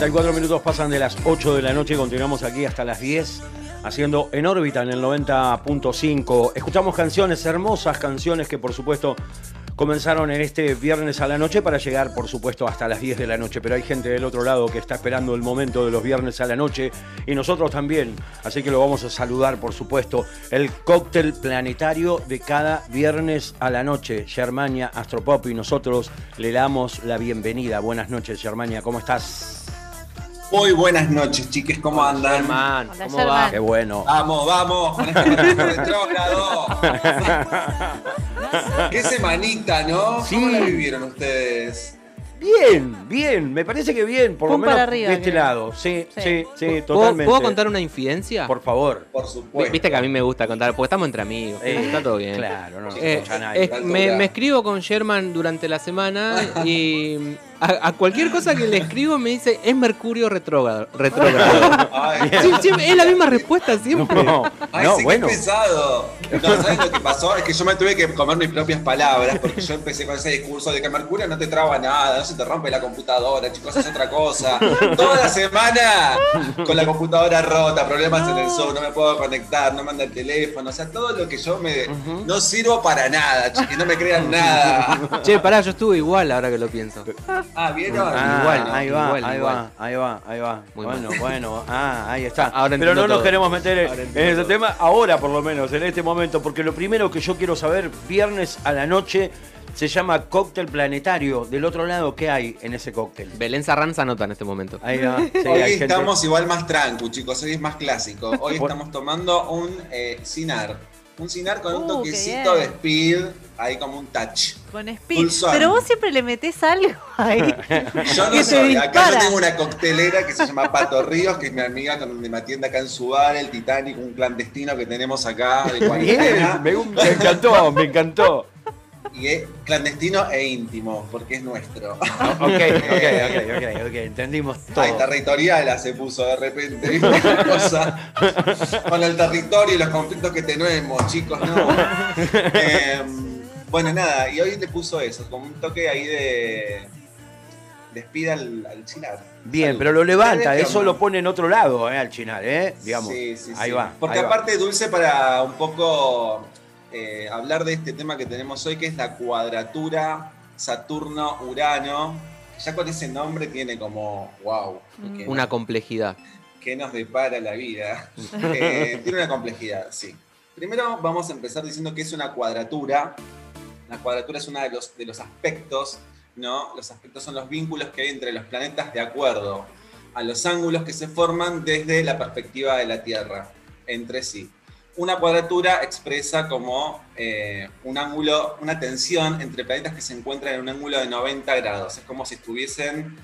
44 minutos pasan de las 8 de la noche, continuamos aquí hasta las 10, haciendo en órbita en el 90.5. Escuchamos canciones, hermosas canciones que por supuesto comenzaron en este viernes a la noche para llegar por supuesto hasta las 10 de la noche, pero hay gente del otro lado que está esperando el momento de los viernes a la noche y nosotros también, así que lo vamos a saludar por supuesto, el cóctel planetario de cada viernes a la noche, Germania Astropop y nosotros le damos la bienvenida. Buenas noches Germania, ¿cómo estás? Muy buenas noches, chiques, ¿cómo andan? Hola, ¿cómo Germán. va? Qué bueno. Vamos, vamos, con este momento retrógrado. Qué semanita, ¿no? Sí. ¿Cómo la vivieron ustedes? Bien, bien, me parece que bien, por lo menos para arriba, de este creo. lado. Sí, sí, Sí. sí, ¿Puedo, totalmente. ¿Puedo contar una infidencia? Por favor. Por supuesto. Viste que a mí me gusta contar, porque estamos entre amigos, Eh, está todo bien. Claro, no nos Eh, escucha nadie. es- me, me escribo con Sherman durante la semana y a, a cualquier cosa que le escribo me dice es Mercurio retrógrado. retrógrado". Ay, Sí, siempre- es la misma respuesta siempre. No, Ay, no, sí, bueno. qué pesado. No, ¿sabes lo que pasó? Es que yo me tuve que comer mis propias palabras porque yo empecé con ese discurso de que Mercurio no te traba nada, no se te rompe la computadora, chicos, es otra cosa. Toda la semana con la computadora rota, problemas en el Zoom, no me puedo conectar, no manda el teléfono, o sea, todo lo que yo me... No sirvo para nada, chiquis, no me crean nada. Che, pará, yo estuve igual ahora que lo pienso. Ah, ¿vieron? Ah, Igual, ahí va, igual, ahí igual. va, ahí va, ahí va. Muy bueno, mal. bueno, ah, ahí está. Ahora Pero no nos queremos meter en- Ahora en entiendo ese todo. tema ahora, por lo menos, en este momento, porque lo primero que yo quiero saber, viernes a la noche, se llama cóctel planetario. Del otro lado, ¿qué hay en ese cóctel? Belén Sarranza nota en este momento. Ahí va. Sí, Hoy gente- estamos igual más trancu, chicos, hoy es más clásico. Hoy estamos tomando un eh, cinar. Un cinar con un Uh, qué toquecito de speed, ahí como un touch. Con speed. Pero vos siempre le metés algo ahí. Yo no soy, acá yo tengo una coctelera que se llama Pato Ríos, que es mi amiga con- de mi tienda acá en Subar, el Titanic, un clandestino que tenemos acá de cuarentena. me, me encantó, me encantó. Y es clandestino e íntimo, porque es nuestro. Ok, ok, ok, ok, ok, entendimos todo. Ay, territorial se puso de repente, cosa. Con el territorio y los conflictos que tenemos, chicos, no. Eh, bueno, nada, y hoy le puso eso, como un toque ahí de. de speed al, al chinar. Bien, Salud. pero lo levanta, ¿Ustedes qué eso lo pone en otro lado, eh, al chinar, ¿eh? Digamos. Sí, sí, ahí sí. va. Porque ahí va. aparte, Dulce, para un poco eh, hablar de este tema que tenemos hoy, que es la cuadratura Saturno-Urano, ya con ese nombre tiene como, wow, ¿qué, Una complejidad. qué nos depara la vida? Eh, tiene una complejidad, sí. Primero vamos a empezar diciendo que es una cuadratura. La cuadratura es uno de los, de los aspectos, ¿no? Los aspectos son los vínculos que hay entre los planetas de acuerdo a los ángulos que se forman desde la perspectiva de la Tierra entre sí. Una cuadratura expresa como eh, un ángulo, una tensión entre planetas que se encuentran en un ángulo de 90 grados. Es como si estuviesen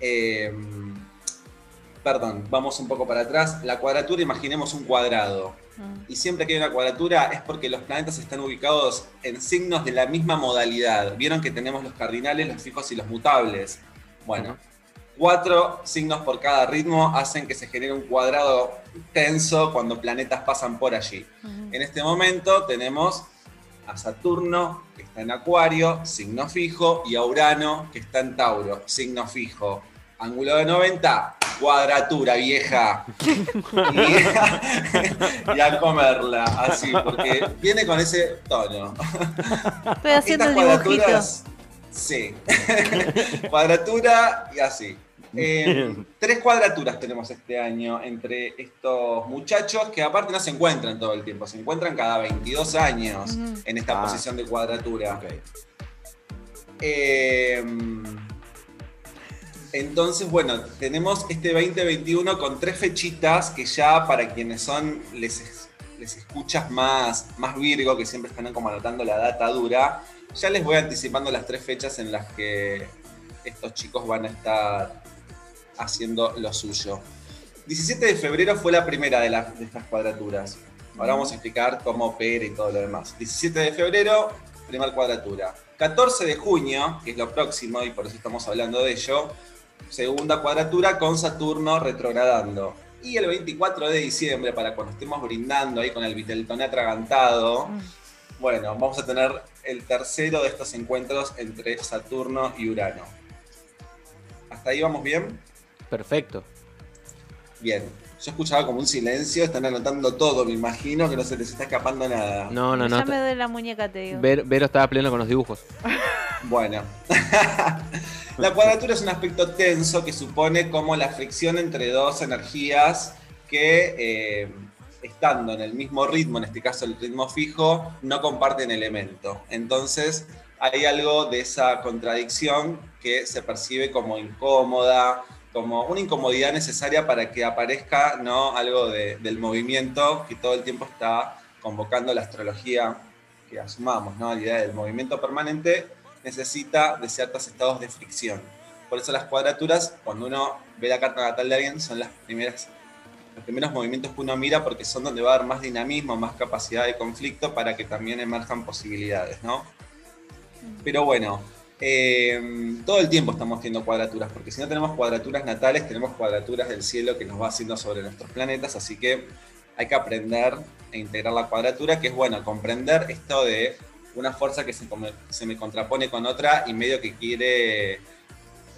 eh, perdón, vamos un poco para atrás. La cuadratura, imaginemos un cuadrado. Y siempre que hay una cuadratura es porque los planetas están ubicados en signos de la misma modalidad. Vieron que tenemos los cardinales, los fijos y los mutables. Bueno, cuatro signos por cada ritmo hacen que se genere un cuadrado tenso cuando planetas pasan por allí. En este momento tenemos a Saturno, que está en Acuario, signo fijo, y a Urano, que está en Tauro, signo fijo. Ángulo de 90, cuadratura, vieja. Y, y a comerla, así, porque viene con ese tono. Estoy haciendo Estas el dibujito. sí. Cuadratura y así. Eh, tres cuadraturas tenemos este año entre estos muchachos que aparte no se encuentran todo el tiempo, se encuentran cada 22 años en esta Ah. posición de cuadratura. Eh, entonces, bueno, tenemos este 2021 con tres fechitas que ya para quienes son les, les escuchas más, más Virgo, que siempre están como anotando la data dura, ya les voy anticipando las tres fechas en las que estos chicos van a estar haciendo lo suyo. 17 de febrero fue la primera de, las- de estas cuadraturas. Ahora vamos a explicar cómo opera y todo lo demás. 17 de febrero, primera cuadratura. 14 de junio, que es lo próximo y por eso estamos hablando de ello, segunda cuadratura con Saturno retrogradando. Y el 24 de diciembre, para cuando estemos brindando ahí con el Viteltoné atragantado, bueno, vamos a tener el tercero de estos encuentros entre Saturno y Urano. ¿Hasta ahí vamos bien? Perfecto. Bien. Yo escuchaba como un silencio, están anotando todo, me imagino que no se les está escapando nada. No, no, no. ya me duele la muñeca, te digo. Ver- Vero estaba pleno con los dibujos. Bueno. la cuadratura es un aspecto tenso que supone como la fricción entre dos energías que, eh, estando en el mismo ritmo, en este caso el ritmo fijo, no comparten elemento. Entonces hay algo de esa contradicción que se percibe como incómoda, como una incomodidad necesaria para que aparezca ¿no? algo de- del movimiento que todo el tiempo está convocando la astrología, que asumamos, ¿no? la idea del movimiento permanente necesita de ciertos estados de fricción. Por eso las cuadraturas, cuando uno ve la carta natal de alguien, son las primeras, los primeros movimientos que uno mira porque son donde va a haber más dinamismo, más capacidad de conflicto para que también emerjan posibilidades, ¿no? Pero bueno, eh, todo el tiempo estamos teniendo cuadraturas, porque si no tenemos cuadraturas natales, tenemos cuadraturas del cielo que nos va haciendo sobre nuestros planetas, así que hay que aprender e integrar la cuadratura, que es bueno, comprender esto de una fuerza que se, se me contrapone con otra y medio que quiere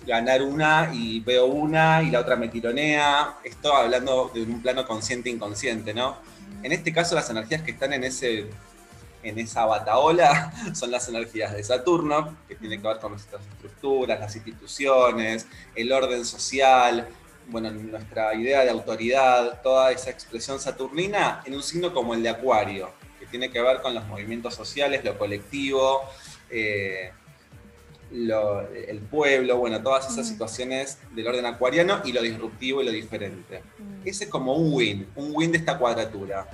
ganar una y veo una y la otra me tironea. Esto hablando de un plano consciente-inconsciente, ¿no? En este caso las energías que están en ese en esa bataola son las energías de Saturno, que tiene que ver con nuestras estructuras, las instituciones, el orden social, bueno, nuestra idea de autoridad, toda esa expresión saturnina en un signo como el de Acuario, que tiene que ver con los movimientos sociales, lo colectivo, eh, lo- el pueblo, bueno, todas esas Mm. situaciones del orden acuariano y lo disruptivo y lo diferente. Mm. Ese es como un win, un win de esta cuadratura.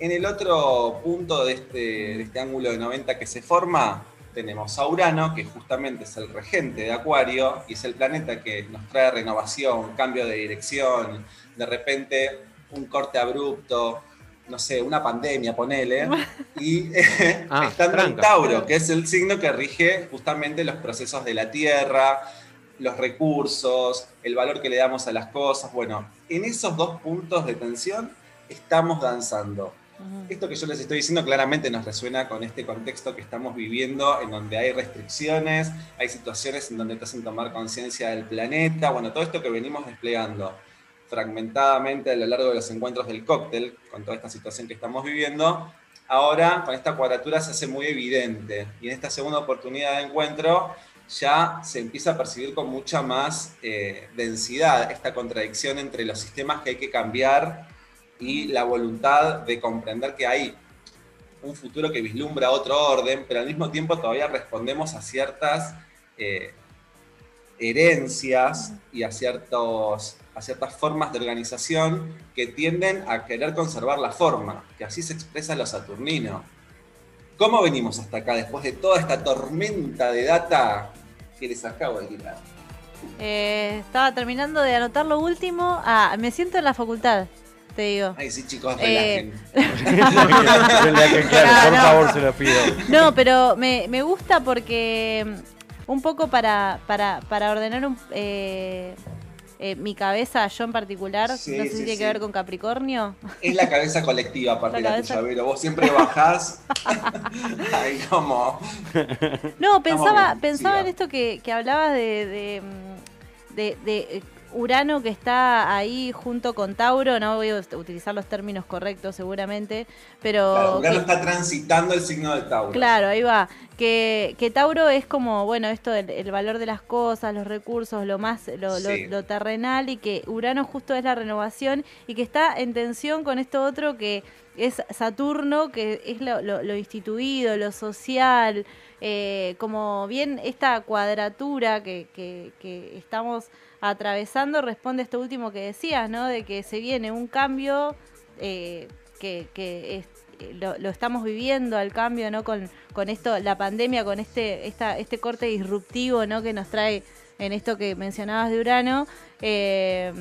En el otro punto de este, de este ángulo de 90 que se forma, tenemos a Urano, que justamente es el regente de Acuario y es el planeta que nos trae renovación, cambio de dirección, de repente un corte abrupto, no sé, una pandemia, ponele. Y eh, Ah, estando en. Tauro, que es el signo que rige justamente los procesos de la Tierra, los recursos, el valor que le damos a las cosas. Bueno, en esos dos puntos de tensión estamos danzando. Esto que yo les estoy diciendo claramente nos resuena con este contexto que estamos viviendo, en donde hay restricciones, hay situaciones en donde te hacen tomar conciencia del planeta, bueno, todo esto que venimos desplegando fragmentadamente a lo largo de los encuentros del cóctel, con toda esta situación que estamos viviendo, ahora con esta cuadratura se hace muy evidente. Y en esta segunda oportunidad de encuentro ya se empieza a percibir con mucha más eh, densidad esta contradicción entre los sistemas que hay que cambiar y la voluntad de comprender que hay un futuro que vislumbra otro orden, pero al mismo tiempo todavía respondemos a ciertas eh, herencias y a, ciertos, a ciertas formas de organización que tienden a querer conservar la forma, que así se expresa lo saturnino. ¿Cómo venimos hasta acá después de toda esta tormenta de data que les acabo de tirar? Eh, estaba terminando de anotar lo último. Ah, me siento en la facultad, te digo. Ay, sí, chicos, Eh, relajen. Claro, No, por favor, se lo pido. No, pero me, me gusta porque mm, un poco para, para, para ordenar un, eh, eh, mi cabeza, yo en particular, Sí, no sé si sí, tiene sí. que ver con Capricornio. Es la cabeza colectiva, aparte de La la cabeza- tuya, Vero. Vos siempre bajás. Como. No, pensaba, pensaba en esto que, que hablabas de, de, mm, de- de, eh, Urano que está ahí junto con Tauro, no voy a utilizar los términos correctos seguramente, pero... Claro, Urano que- está transitando el signo de Tauro. Claro, ahí va. Que, que Tauro es como, bueno, esto del el valor de las cosas, los recursos, lo más, lo, lo- Sí. lo terrenal, y que Urano justo es la renovación, y que está en tensión con esto otro que es Saturno, que es lo, lo- lo instituido, lo social, eh, como bien esta cuadratura que, que- que estamos atravesando responde a esto último que decías, ¿no? De que se viene un cambio eh, que, que eh, lo, lo estamos viviendo al cambio, ¿no? Con, con esto, la pandemia, con este, esta, este corte disruptivo, ¿no? Que nos trae en esto que mencionabas de Urano. eh,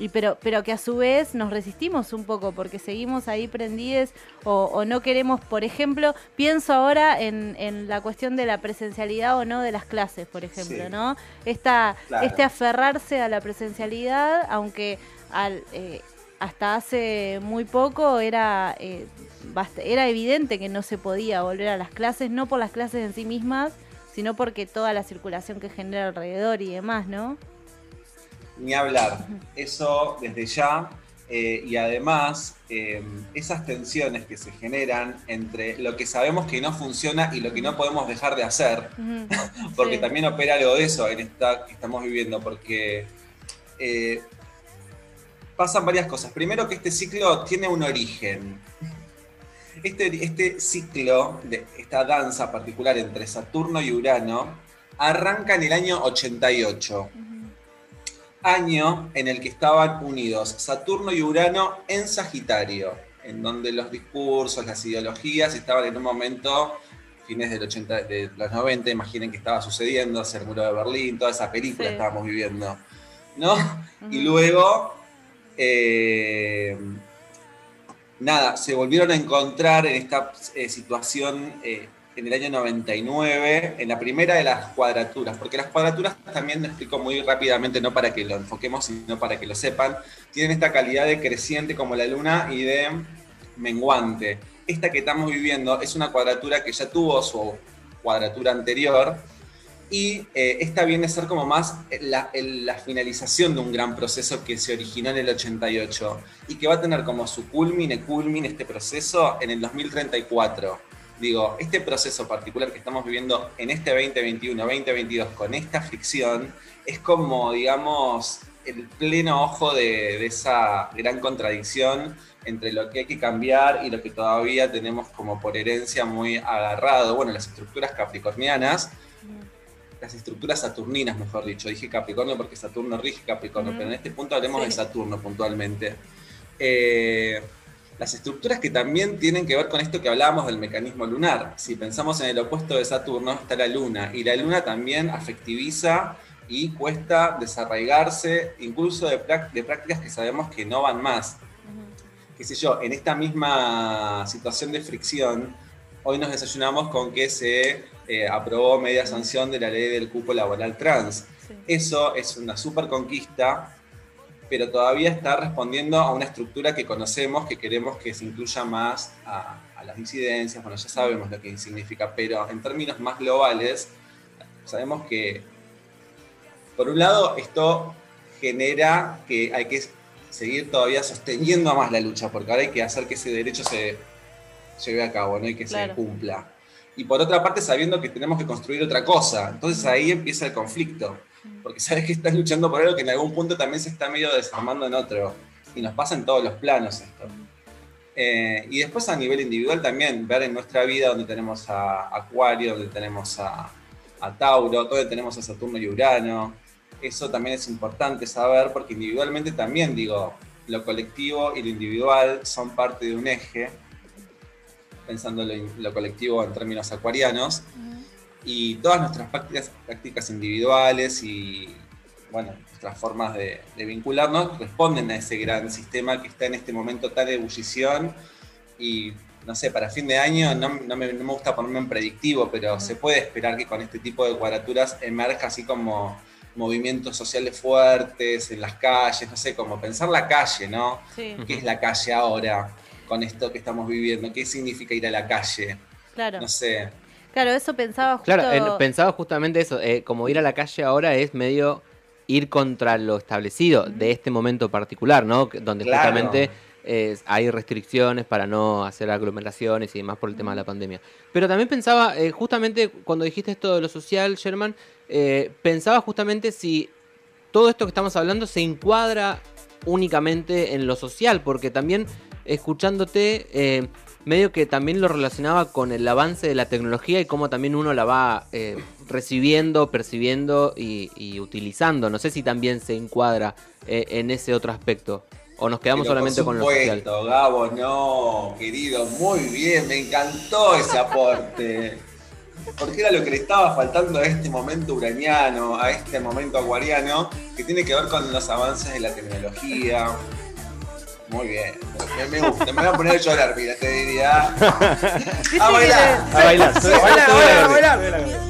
y pero, pero que a su vez nos resistimos un poco porque seguimos ahí prendides o, o no queremos, por ejemplo, pienso ahora en, en la cuestión de la presencialidad o no de las clases, por ejemplo, Sí. ¿no? Esta, Claro. Este aferrarse a la presencialidad, aunque al, eh, hasta hace muy poco era, eh, era evidente que no se podía volver a las clases, no por las clases en sí mismas, sino porque toda la circulación que genera alrededor y demás, ¿no? Ni hablar. Eso desde ya. eh, y además, eh, esas tensiones que se generan entre lo que sabemos que no funciona y lo que no podemos dejar de hacer, porque Sí. también opera algo de eso en esta que estamos viviendo, porque eh, pasan varias cosas. Primero que este ciclo tiene un origen. Este, este ciclo, de esta danza particular entre Saturno y Urano, arranca en el año 88, año en el que estaban unidos Saturno y Urano en Sagitario, en donde los discursos, las ideologías estaban en un momento fines del 80, de los 90, imaginen que estaba sucediendo, hacer el muro de Berlín, toda esa película Sí. estábamos viviendo, ¿no? Y luego, eh, nada, se volvieron a encontrar en esta eh, situación eh, en el año 99, en la primera de las cuadraturas, porque las cuadraturas también, lo explico muy rápidamente, no para que lo enfoquemos, sino para que lo sepan, tienen esta calidad de creciente como la luna y de menguante. Esta que estamos viviendo es una cuadratura que ya tuvo su cuadratura anterior, y eh, esta viene a ser como más la, la finalización de un gran proceso que se originó en el 88 y que va a tener como su culmine, culmine este proceso en el 2034. Digo, este proceso particular que estamos viviendo en este 2021, 2022 con esta fricción es como, digamos, el pleno ojo de, de esa gran contradicción entre lo que hay que cambiar y lo que todavía tenemos como por herencia muy agarrado. Bueno, las estructuras capricornianas las estructuras saturninas, mejor dicho. Dije Capricornio porque Saturno rige Capricornio, pero en este punto hablemos Sí. de Saturno puntualmente. Eh, las estructuras que también tienen que ver con esto que hablábamos del mecanismo lunar. Si pensamos en el opuesto de Saturno, está la Luna, y la Luna también afectiviza y cuesta desarraigarse, incluso de, de prácticas que sabemos que no van más qué sé yo, en esta misma situación de fricción, hoy nos desayunamos con que se eh, aprobó media sanción de la ley del cupo laboral trans. Sí. Eso es una super conquista, pero todavía está respondiendo a una estructura que conocemos, que queremos que se incluya más a, a las disidencias, bueno, ya sabemos lo que significa, pero en términos más globales, sabemos que, por un lado, esto genera que hay que seguir todavía sosteniendo más la lucha, porque ahora hay que hacer que ese derecho se lleve a cabo, ¿no? y que Claro. se cumpla. Y por otra parte, sabiendo que tenemos que construir otra cosa. Entonces ahí empieza el conflicto, porque sabes que estás luchando por algo que en algún punto también se está medio desarmando en otro. Y nos pasa en todos los planos esto. Eh, y después a nivel individual también, ver en nuestra vida donde tenemos a Acuario, donde tenemos a, a Tauro, donde tenemos a Saturno y Urano. Eso también es importante saber porque individualmente también digo, lo colectivo y lo individual son parte de un eje, pensando lo, colectivo en términos acuarianos. Y todas nuestras prácticas, prácticas individuales y bueno, nuestras formas de, de vincularnos responden a ese gran sistema que está en este momento tan de ebullición y no sé, para fin de año no, no me, no me gusta ponerme en predictivo, pero se puede esperar que con este tipo de cuadraturas emerja así como movimientos sociales fuertes en las calles, no sé, como pensar la calle, ¿no? Sí, ¿Qué es la calle ahora con esto que estamos viviendo? ¿Qué significa ir a la calle? claro. No sé. Claro, eso pensaba justo. Claro, pensaba justamente eso, eh, como ir a la calle ahora es medio ir contra lo establecido de este momento particular, ¿no? Donde Claro. justamente eh, hay restricciones para no hacer aglomeraciones y demás por el tema de la pandemia. Pero también pensaba, eh, justamente cuando dijiste esto de lo social, Sherman, eh, pensaba justamente si todo esto que estamos hablando se encuadra únicamente en lo social, porque también escuchándote, eh, medio que también lo relacionaba con el avance de la tecnología y cómo también uno la va eh, recibiendo, percibiendo y, y utilizando. No sé si también se encuadra eh, en ese otro aspecto. O nos quedamos Pero solamente por con lo social. supuesto, Gabo, no, querido, muy bien, me encantó ese aporte. Porque era lo que le estaba faltando a este momento uraniano, a este momento acuariano, que tiene que ver con los avances de la tecnología. Muy bien, me, gusta, me voy a poner a llorar, mira, te diría. A bailar. A bailar. Sí, a bailar, a a bailar. bailar.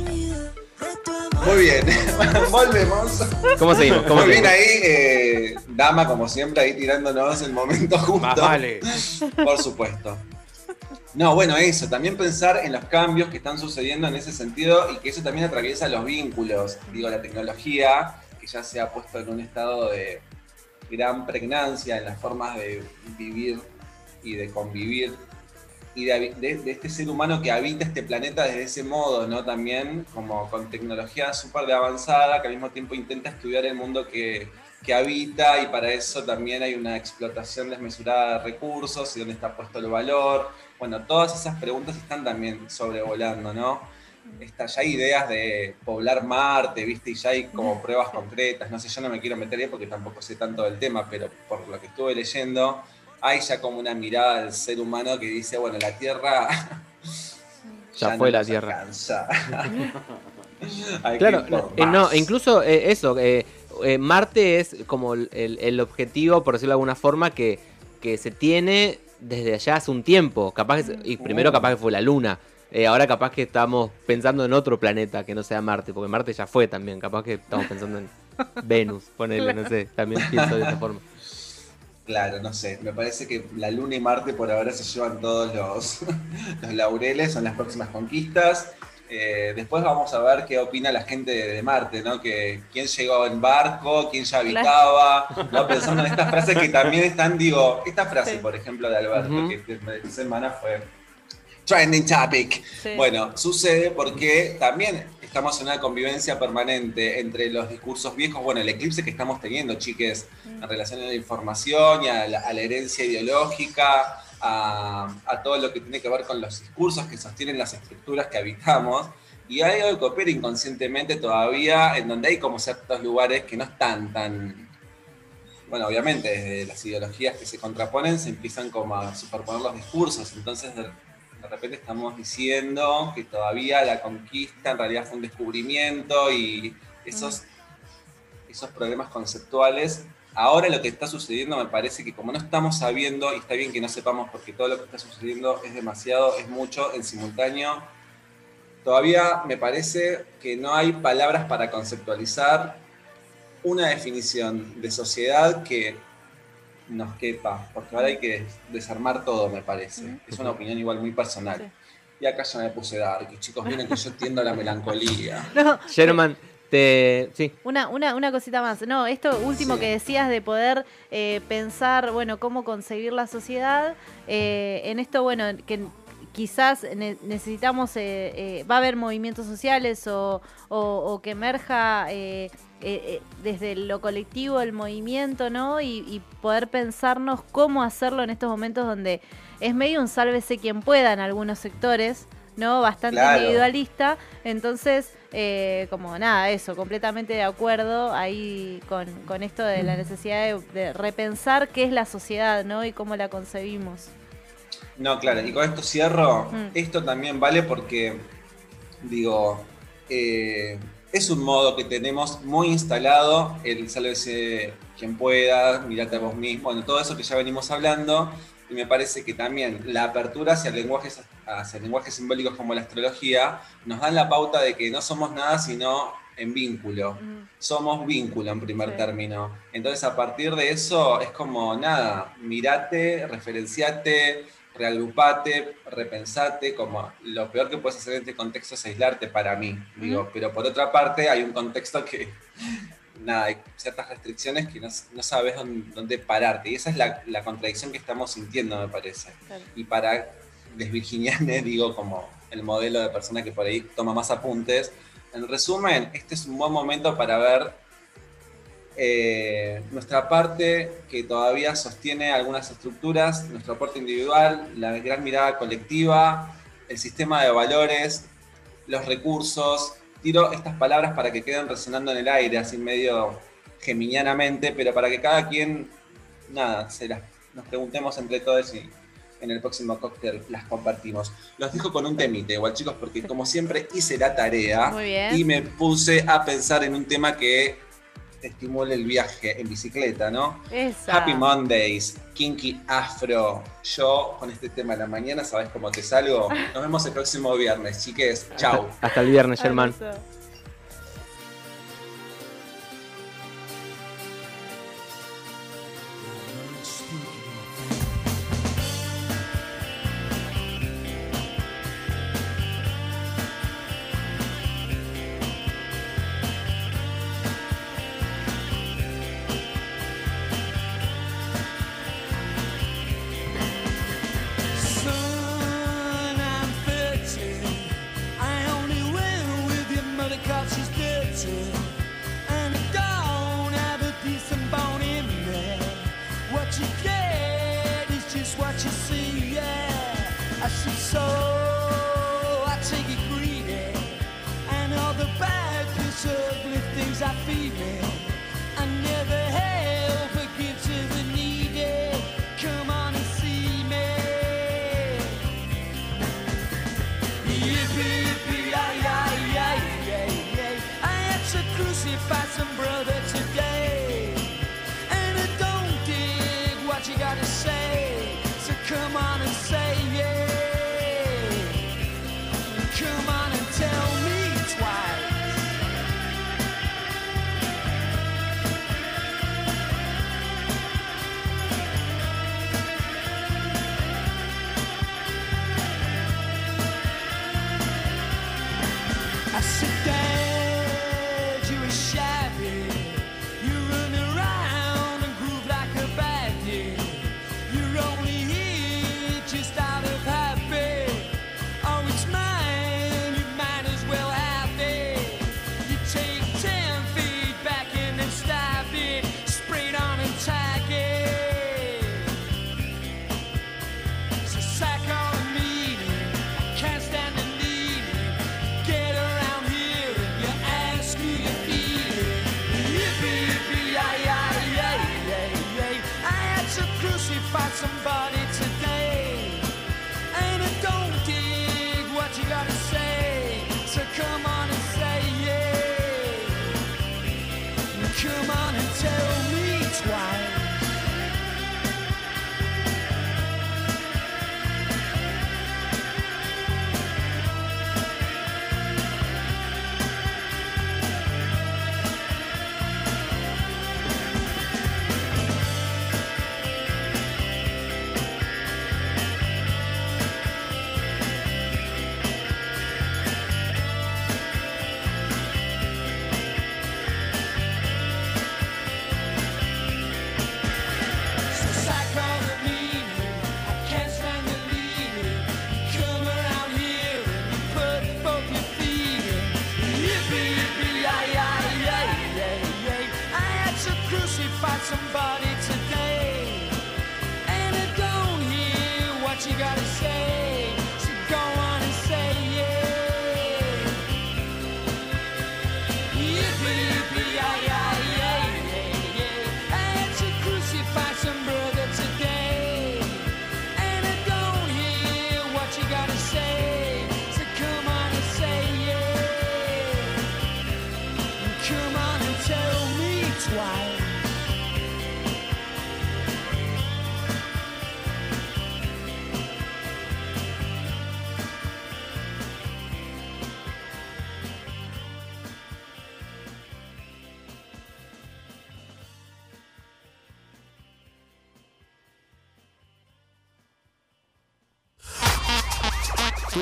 Muy bien, volvemos. ¿Cómo seguimos? ¿Cómo Muy bien ahí, eh, Dama, como siempre, ahí tirándonos el momento justo. Más vale. Por supuesto. No, bueno, eso, también pensar en los cambios que están sucediendo en ese sentido y que eso también atraviesa los vínculos. Digo, la tecnología que ya se ha puesto en un estado de gran pregnancia en las formas de vivir y de convivir y de, este ser humano que habita este planeta desde ese modo, ¿no? También como con tecnología súper avanzada que al mismo tiempo intenta estudiar el mundo que, que habita y para eso también hay una explotación desmesurada de recursos y dónde está puesto el valor. Bueno, todas esas preguntas están también sobrevolando, ¿no? Está, ya hay ideas de poblar Marte, ¿viste? Y ya hay como pruebas concretas. No sé, yo no me quiero meter ahí porque tampoco sé tanto del tema, pero por lo que estuve leyendo, hay ya como una mirada del ser humano que dice, bueno, la Tierra... Ya no fue la nos Tierra. Claro, no, eh, no, incluso eh, eso, eh, eh, Marte es como el, objetivo, por decirlo de alguna forma, que, que se tiene desde allá hace un tiempo. Capaz y primero Uh. capaz que fue la Luna. Eh, ahora capaz que estamos pensando en otro planeta que no sea Marte, porque Marte ya fue también. Capaz que estamos pensando en Venus, ponele, no sé. También pienso de esa forma. Claro, no sé. Me parece que la Luna y Marte por ahora se llevan todos los, los laureles, son las próximas conquistas. Eh, después vamos a ver qué opina la gente de, de Marte, ¿no? Que quién llegó en barco, quién ya habitaba, ¿no? Pensando en estas frases que también están, digo, esta frase, Sí. por ejemplo, de Alberto, Ujú. que de- esta semana fue trending topic. Sí. Bueno, sucede porque también estamos en una convivencia permanente entre los discursos viejos, bueno, el eclipse que estamos teniendo, chiques, en relación a la información y a la, a la herencia ideológica, a, a todo lo que tiene que ver con los discursos que sostienen las estructuras que habitamos. Y hay algo que opera inconscientemente todavía, en donde hay como ciertos lugares que no están tan... Bueno, obviamente desde las ideologías que se contraponen se empiezan como a superponer los discursos, entonces de, repente estamos diciendo que todavía la conquista en realidad fue un descubrimiento y esos, esos problemas conceptuales Ahora lo que está sucediendo me parece que como no estamos sabiendo, y está bien que no sepamos porque todo lo que está sucediendo es demasiado, es mucho en simultáneo, todavía me parece que no hay palabras para conceptualizar una definición de sociedad que nos quepa, porque ahora hay que desarmar todo, me parece. Es una opinión igual muy personal. Sí. Y acá ya me puse dark, y chicos, miren que yo tiendo a la melancolía. No, Sherman, te. Sí. Una, una, una cosita más. No, esto último Sí. que decías de poder eh, pensar, bueno, cómo concebir la sociedad. eh, en esto, bueno, que quizás ne- necesitamos, eh, eh, va a haber movimientos sociales o, o- o que emerja eh, eh, eh, desde lo colectivo el movimiento, ¿no? Y, y poder pensarnos cómo hacerlo en estos momentos donde es medio un sálvese quien pueda en algunos sectores, ¿no? Bastante Claro. individualista. Entonces, eh, como nada, eso, completamente de acuerdo ahí con, con esto de la necesidad de, de repensar qué es la sociedad, ¿no? Y cómo la concebimos. No, claro, y con esto cierro. Mm. Esto también vale porque, digo, eh, es un modo que tenemos muy instalado, el sálvese quien pueda, mirate a vos mismo, bueno, todo eso que ya venimos hablando. Y me parece que también la apertura hacia lenguajes, hacia lenguajes simbólicos como la astrología nos dan la pauta de que no somos nada sino en vínculo Mm. somos vínculo en primer Sí. término. Entonces, a partir de eso, es como nada, mirate, referenciate, reagrupate, repensate, como lo peor que puedes hacer en este contexto es aislarte para mí, digo, pero por otra parte hay un contexto que, nada, hay ciertas restricciones que no, no sabes dónde, dónde pararte, y esa es la, la contradicción que estamos sintiendo, me parece. Claro. Y para desvirginiarme, digo, como el modelo de persona que por ahí toma más apuntes, en resumen, este es un buen momento para ver eh, nuestra parte que todavía sostiene algunas estructuras, nuestro aporte individual, la gran mirada colectiva, el sistema de valores, los recursos. Tiro estas palabras para que queden resonando en el aire, así medio geminianamente, pero para que cada quien, nada, se las, nos preguntemos entre todos y en el próximo cóctel las compartimos. Los dejo con un temite, igual chicos, porque como siempre hice la tarea y me puse a pensar en un tema que estimule el viaje en bicicleta, ¿no? Esa. Happy Mondays, Kinky Afro. Yo con este tema de la mañana, ¿sabes cómo te salgo? Nos vemos el próximo viernes, chiques. Chau. Hasta el viernes, Ay,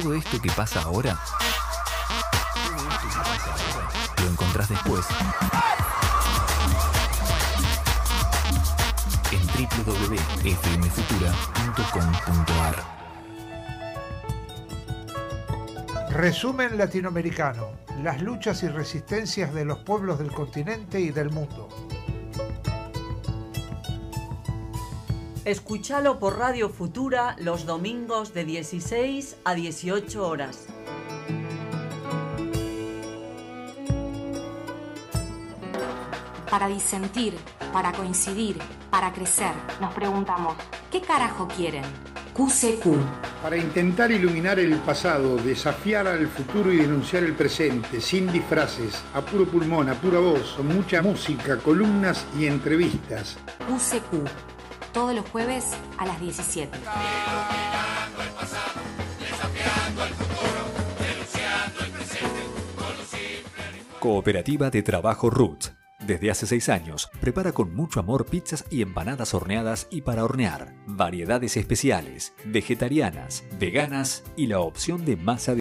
todo esto que pasa ahora, lo encontrás después en www.fmfutura.com.ar. Resumen latinoamericano, las luchas y resistencias de los pueblos del continente y del mundo. Escúchalo por Radio Futura los domingos de 16 a 18 horas. Para disentir, para coincidir, para crecer, nos preguntamos, ¿qué carajo quieren? QCQ. Para intentar iluminar el pasado, desafiar al futuro y denunciar el presente, sin disfraces, a puro pulmón, a pura voz, mucha música, columnas y entrevistas. QCQ todos los jueves a las 17. Cooperativa de Trabajo Roots. Desde hace seis años, prepara con mucho amor pizzas y empanadas horneadas y para hornear, variedades especiales, vegetarianas, veganas y la opción de masa de